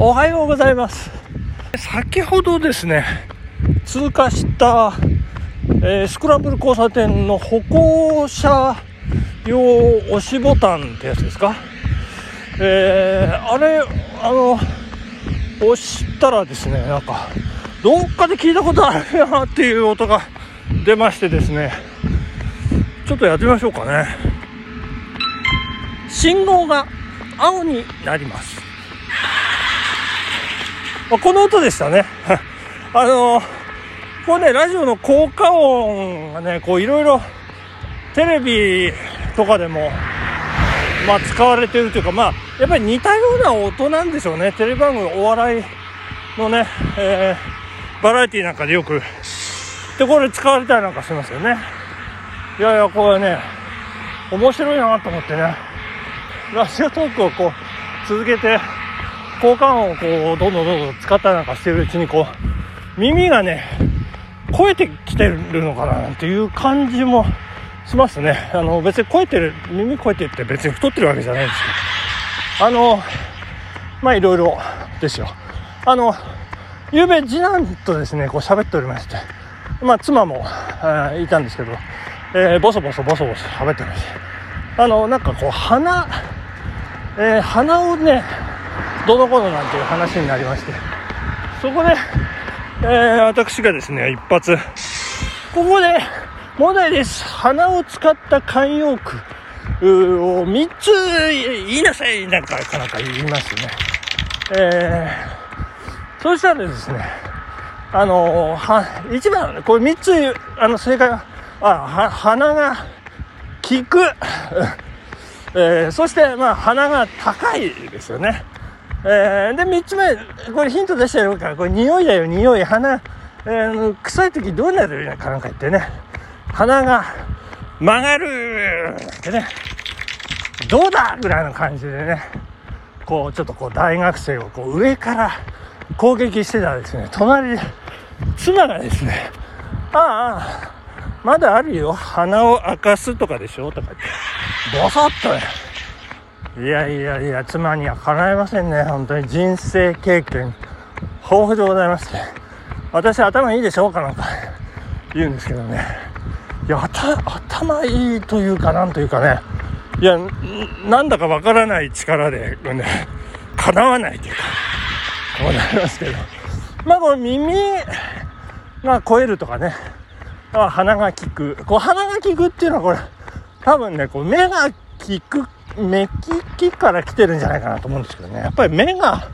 おはようございます。先ほどですね通過した、えースクランブル交差点の歩行者用押しボタンってやつですか？えーあれあの押したらですねなんかどっかで聞いたことあるなっていう音が出ましてですねちょっとやってみましょうかね。信号が青になりますまあこの音でしたね。あのこれねラジオの効果音がねこういろいろテレビとかでもまあ使われてるというかまあやっぱり似たような音なんでしょうね。テレビ番組お笑いのね、えーバラエティなんかでよくでこれ使われたりなんかしますよね。いやいやこれね面白いなと思ってね。ラジオトークをこう続けて交換音をこうどんどんどんどん使ったりなんかしてるうちにこう耳がね超えてきてるのかななんていう感じもしますね。あの別に超えてる耳超えてって別に太ってるわけじゃないんですけどあのまあいろいろですよ。あの昨べ次男とですねこう喋っておりまして。まあ妻も、いたんですけど、えーボソボソボソボソ喋ってまして。あのなんかこう鼻えー鼻をねどのこうのなんていう話になりまして。そこで、えー私がですね一発。ここで問題です。鼻を使った慣用句。うを3つ言いなさい。なんかかなんか言いますね。えー、そうしたらですねあのーは一番これ3つあの正解はあは鼻が効く。えーそして、まあ、鼻が高いですよね。えーで、3つ目、これヒント出してやるから、これ匂いだよ、匂い。鼻、えー臭い時どうなるかなんかってね。鼻が曲がるってね。どうだぐらいの感じでね。こう、ちょっとこう、大学生をこう、上から攻撃してたらですね、隣で、妻がですね、ああ、まだあるよ。鼻を明かすとかでしょ？とか言って。ボソッとね。いやいやいや、妻にはかないませんね。本当に人生経験豊富でございまして。私頭いいでしょうかなんか言うんですけどね。いや、頭頭いいというかなんというかね。いや、なんだかわからない力で、ね、叶わないというか、こうなりますけど。まあ、これ耳が超えるとかね。あ鼻が効く。こう鼻が効くっていうのはこれ、多分ね、こう目が効く、目利きから来てるんじゃないかなと思うんですけどね。やっぱり目が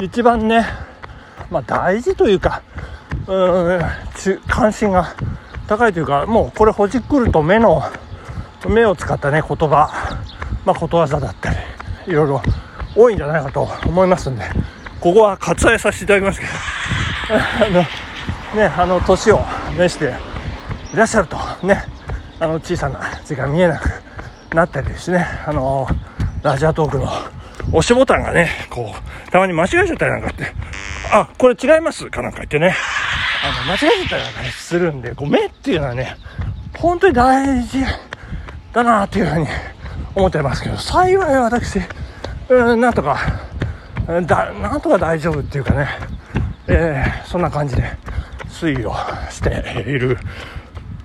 一番ね、まあ大事というか、うん、関心が高いというか、もうこれほじくると目の、目を使ったね、言葉、まあことわざだったり、いろいろ多いんじゃないかと思いますんで、ここは割愛させていただきますけど、あの、ね、あの、年を召していらっしゃると、ね、あの、小さな字が見えなくなったりですね、あの、ラジアトークの押しボタンがね、こう、たまに間違えちゃったりなんかって、あ、これ違いますかなんか言ってね、あの、間違えちゃったりなんかするんで、こう、目っていうのはね、本当に大事だなっていうふうに思ってますけど、幸い私、うん、なんとか、だ、なんとか大丈夫っていうかね、えーそんな感じで推移をしている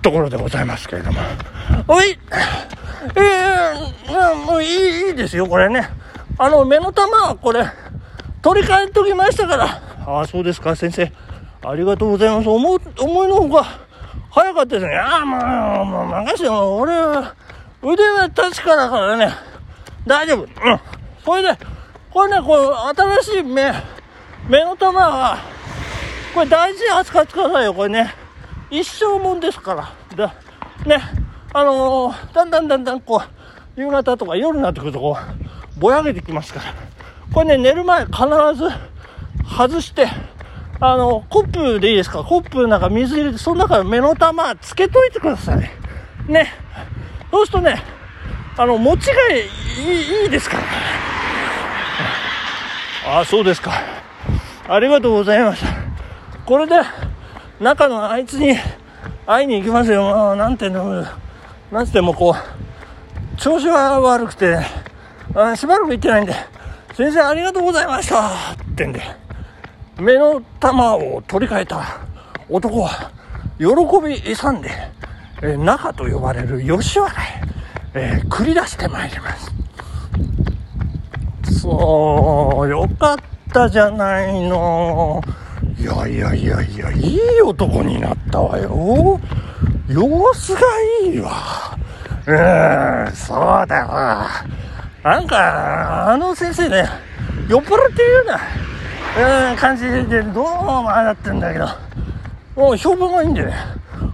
ところでございますけれども。おいえー、もういいいいですよ、これね。あの、目の玉はこれ、取り替えときましたから。ああ、そうですか、先生。ありがとうございます。思う、思いのほか、早かったですね。ああ、もう、もう、任せよ。俺は、腕は確かだからね。大丈夫。うん。それで、これね、こう、新しい目、目の玉は、これ大事に扱ってくださいよ、これね。一生もんですから。だ、ね。あのーだんだんだんだんこう、夕方とか夜になってくるとこう、ぼやけてきますから。これね、寝る前必ず外して、あの、コップでいいですか？コップの中水入れて、その中に目の玉つけといてください。ね。そうするとね、あの、持ちがいい、いいですから。ああ、そうですか。ありがとうございました。これで、中のあいつに会いに行きますよ。なんていうの、なんつってもこう、調子が悪くて、あしばらく行ってないんで、先生ありがとうございました。ってんで、目の玉を取り替えた男は、喜び勇んで、えー、中と呼ばれる吉原へ、えー、繰り出してまいります。そう、よかったじゃないの。いやいやいやいや、いい男になったわよ。様子がいいわ。うん、そうだわ。なんか、あの先生ね、酔っ払ってるような、うん、感じで、どうもああなってんだけど、もう評判がいいんでね、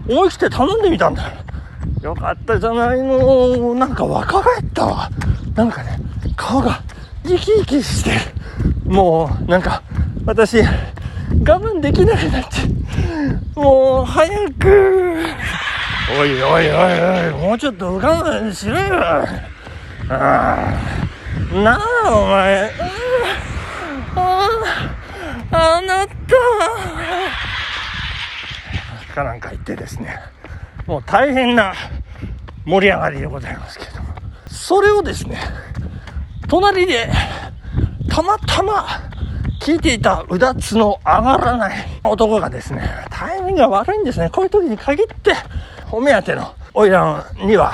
思い切って頼んでみたんだ。よかったじゃないの。なんか若返ったわ。なんかね、顔が生き生きしてもう、なんか、私、我慢できなくなって、もう、早く、おいおいおいおい、もうちょっと我慢しろよ。ああ、なあ、お前。ああ、あなた。かなんか言ってですね、もう大変な盛り上がりでございますけれども、それをですね、隣で、たまたま、聞いていたうだつの上がらない男がですね、タイミングが悪いんですね。こういう時に限って、お目当ての花魁には、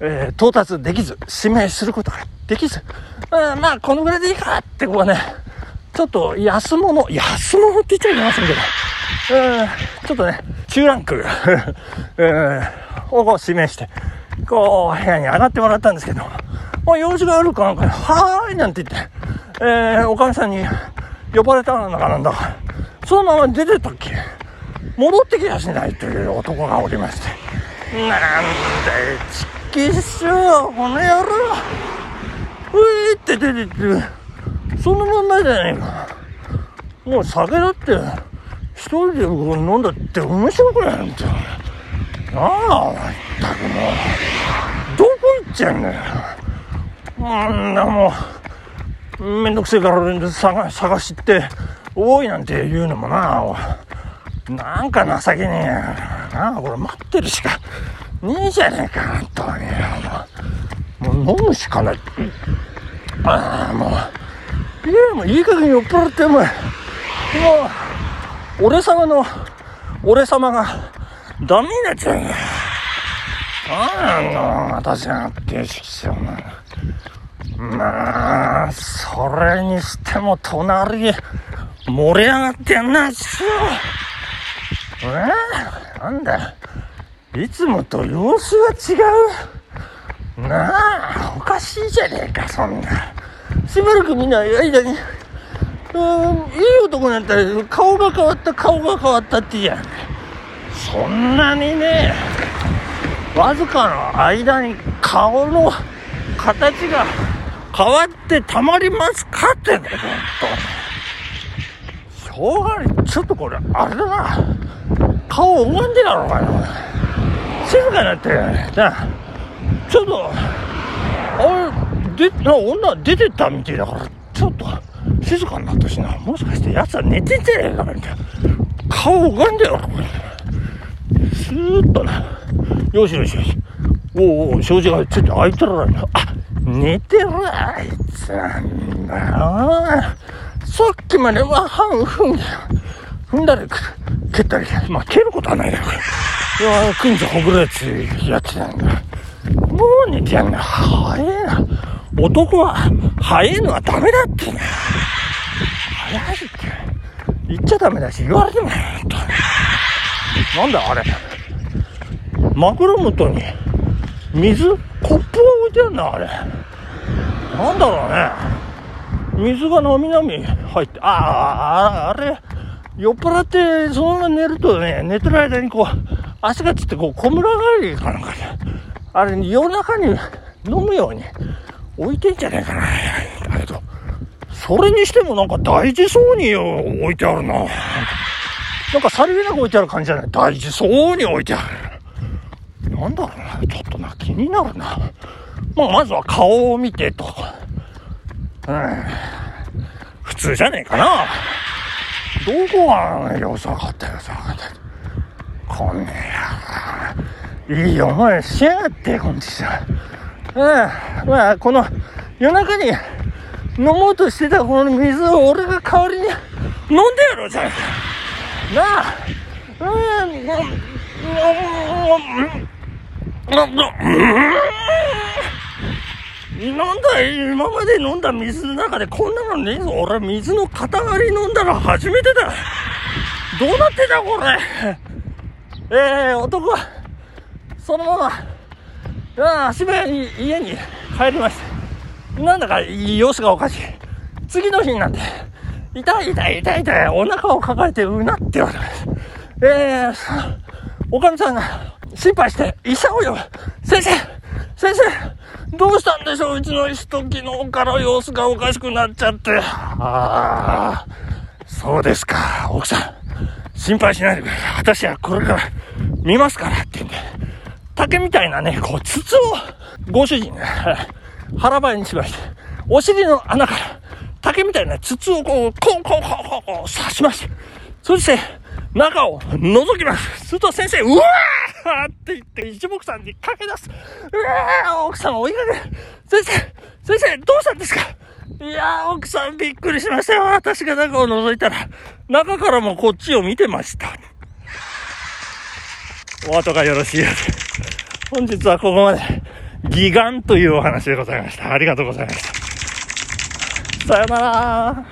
えー、到達できず、指名することができず、うん、まあ、このぐらいでいいかって、こうね、ちょっと安物、安物って言っちゃいけませんけど、うん、ちょっとね、中ランク、う ん、を指名して、こう、部屋に上がってもらったんですけど、まあ、用事があるかなんか、はーいなんて言って、えー、おかみさんに呼ばれたのかなんだか、そのまま出てったっけ？戻ってきやしないという男がおりまして、なんだよ、ちっきっしょ、この野郎、ういって出てって、そのまんまじゃねえか。もう酒だって、一人で飲んだって面白くないんだよ。ああ、まったくもう、どこ行っちゃうんだよ。あんなもう、めんどくせえから探して多いなんて言うのもな、なんか情けねえや。なあ、これ待ってるしかねえじゃねえか、本当に。もう飲むしかない。ああ、もう。いや、もういい加減酔っ払って、もう、もう、俺様の、俺様が、ダメになっちゃうんだよ。なんの、私がってしきょうな。まあ、それにしても隣、盛り上がってんな、しよ。えなんだ？いつもと様子が違う？なあ、おかしいじゃねえか、そんな。しばらく見ない間に、うん、いい男になったら顔が変わった、顔が変わったって言うやん。そんなにね、わずかの間に顔の形が変わってたまりますかってね、ほんと。しょうがない。ちょっとこれ、あれだな。顔拝んでやろうかな。静かになってじゃあ、ちょっと、あれ、で、な、女出てったみたいだから、ちょっと、静かになったしな。もしかして奴は寝てんじゃねえか、みたいな。顔拝んでやろうか。スーッとな。よしよしよし。おうおう、障子がちょっと開いてるわよ。あ、寝てるあいつなんだよ。さっきまでは半踏んだよ。踏んだり、蹴ったり。まあ、蹴ることはないだろ。いや、くんじほぐれつやってたんだ。もう寝てやんな。早えな。男は、早えのはダメだってな。早いって。言っちゃダメだし、言われてもない。なんだあれ。枕元に、水コップが置いてあるんだ、あれ。なんだろうね。水がなみなみ入って、ああ、あれ、酔っ払ってそのまま寝るとね、寝てる間にこう、足がつってこう、小村帰りかなんかで、あれ、夜中に飲むように置いてんじゃねえかな。だけど、それにしてもなんか大事そうに置いてあるな。なんかさりげなく置いてある感じじゃない？大事そうに置いてある。なんだろうな。ちょっとな、気になるな。まあ、まずは顔を見てと。うん。普通じゃねえかな。どこが様子分かったよ、さかった。こんねや。いい思いしやがって、こんちさ。うん。まあ、この夜中に飲もうとしてたこの水を俺が代わりに飲んでやろうじゃないか。なあ。うん、うん、うん、うん、なんだ今まで飲んだ水の中でこんなのねえぞ。俺水の塊飲んだの初めてだ。どうなってたこれ。えー、男は、そのまま、あ足早に家に帰りました。なんだか様子がおかしい。次の日になって、痛い痛い痛い痛い、お腹を抱えてうなっております。えー、おかみさんが心配して医者を呼ぶ。先生先生どうしたんでしょううちの人昨日から様子がおかしくなっちゃって。ああ、そうですか、奥さん。心配しないでください。私はこれから見ますからって言うんで、竹みたいなね、こう、筒を、ご主人ね、腹ばいにしまして、お尻の穴から、竹みたいな筒をこう、コンコンコンコンコン刺しまして、そして、中を覗きます。すると先生、うわーって言って一目散に駆け出す。うわー奥さん追いかける。先生、先生、どうしたんですか？いやー、奥さんびっくりしましたよ。私が中を覗いたら、中からもこっちを見てました。お後がよろしいようで。本日はここまで、ギガンというお話でございました。ありがとうございました。さよなら